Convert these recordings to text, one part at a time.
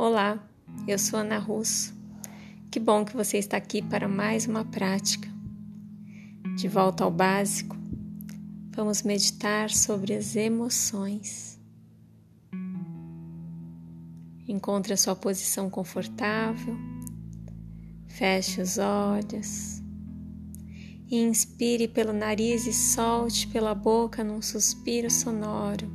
Olá, eu sou Ana Russo. Que bom que você está aqui para mais uma prática. De volta ao básico, vamos meditar sobre as emoções. Encontre a sua posição confortável, feche os olhos inspire pelo nariz e solte pela boca num suspiro sonoro.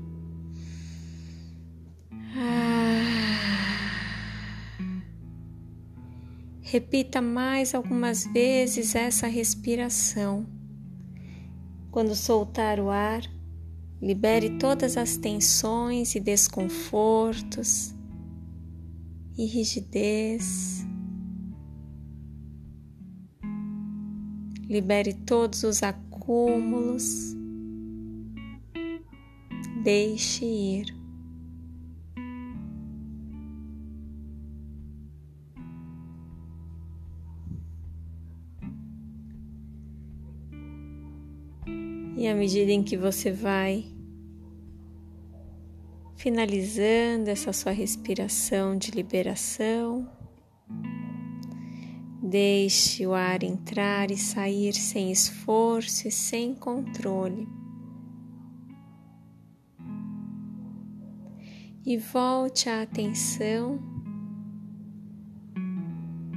Repita mais algumas vezes essa respiração. Quando soltar o ar, libere todas as tensões e desconfortos e rigidez. Libere todos os acúmulos. Deixe ir. E à medida em que você vai finalizando essa sua respiração de liberação, deixe o ar entrar e sair sem esforço e sem controle. E volte a atenção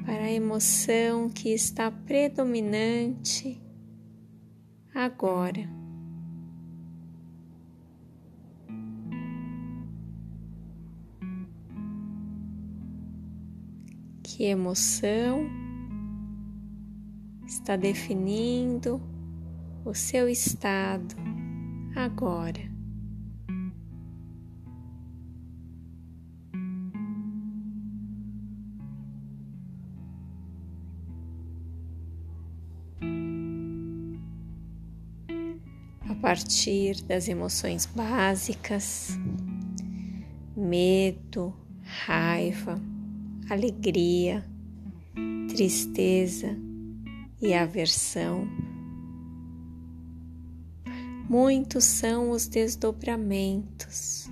para a emoção que está predominante agora. Que emoção está definindo o seu estado agora? Partir das emoções básicas, medo, raiva, alegria, tristeza e aversão. Muitos são os desdobramentos.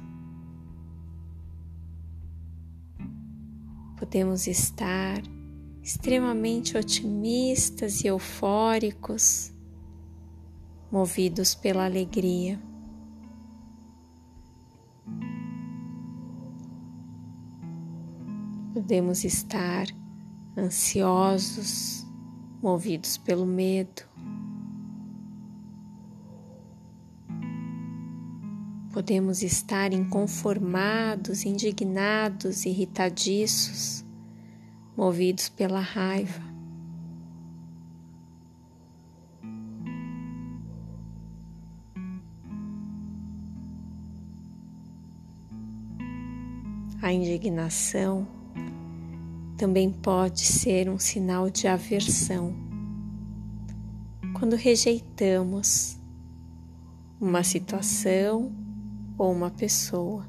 Podemos estar extremamente otimistas e eufóricos movidos pela alegria. Podemos estar ansiosos, movidos pelo medo. Podemos estar inconformados, indignados, irritadiços, movidos pela raiva. A indignação também pode ser um sinal de aversão. Quando rejeitamos uma situação ou uma pessoa.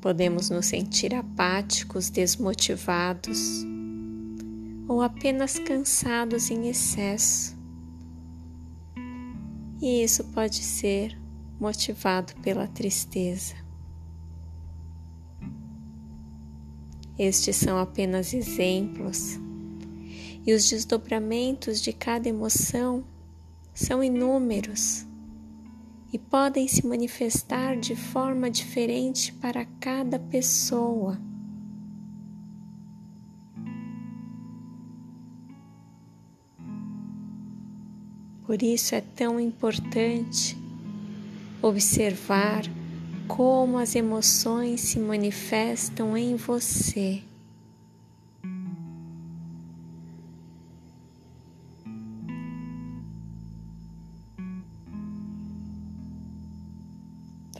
Podemos nos sentir apáticos, desmotivados ou apenas cansados em excesso. E isso pode ser motivado pela tristeza. Estes são apenas exemplos, e os desdobramentos de cada emoção são inúmeros e podem se manifestar de forma diferente para cada pessoa. Por isso é tão importante observar como as emoções se manifestam em você.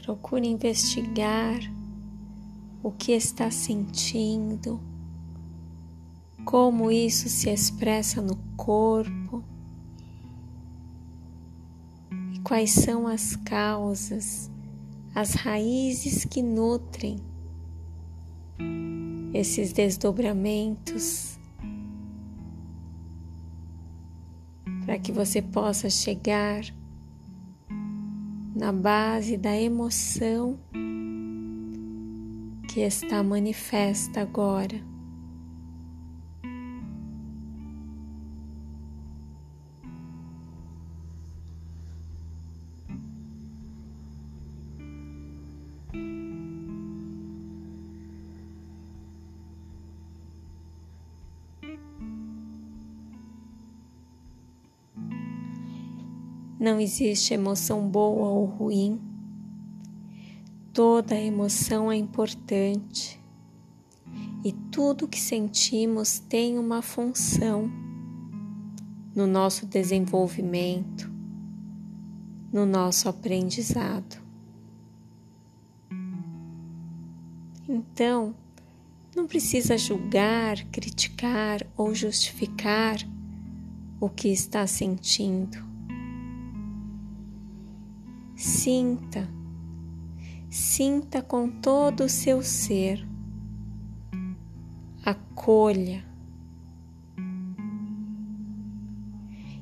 Procure investigar o que está sentindo, como isso se expressa no corpo quais são as causas, as raízes que nutrem esses desdobramentos para que você possa chegar na base da emoção que está manifesta agora. Não existe emoção boa ou ruim. Toda emoção é importante e tudo que sentimos tem uma função no nosso desenvolvimento, no nosso aprendizado. Então, não precisa julgar, criticar ou justificar o que está sentindo. Sinta, sinta com todo o seu ser, acolha.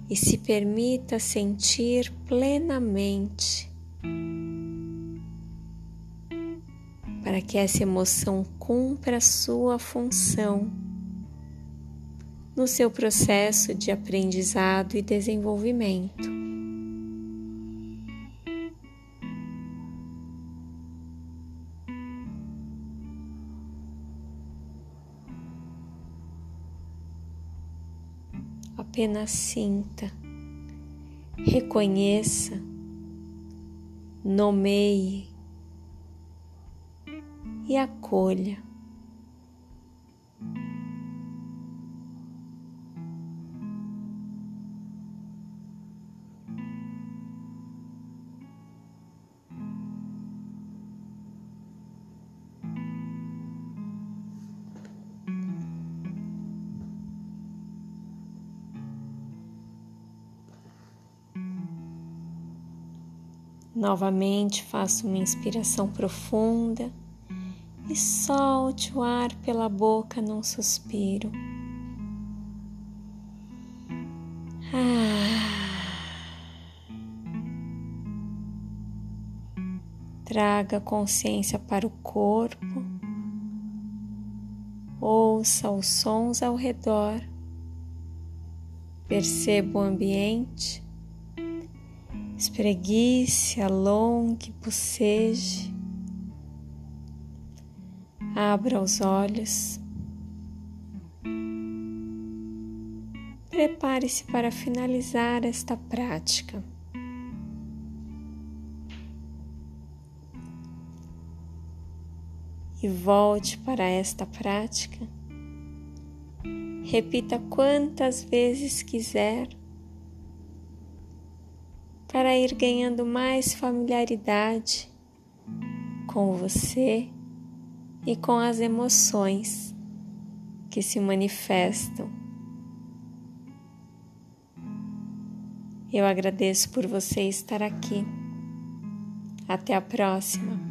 E se permita sentir plenamente para que essa emoção cumpra sua função no seu processo de aprendizado e desenvolvimento. apenas sinta, reconheça, nomeie e acolha. Novamente faça uma inspiração profunda e solte o ar pela boca num suspiro. Ah. Traga consciência para o corpo, ouça os sons ao redor, perceba o ambiente Espreguice, alongue, boceje. Abra os olhos. Prepare-se para finalizar esta prática. E volte para esta prática. Repita quantas vezes quiser para ir ganhando mais familiaridade com você e com as emoções que se manifestam. Eu agradeço por você estar aqui. Até a próxima.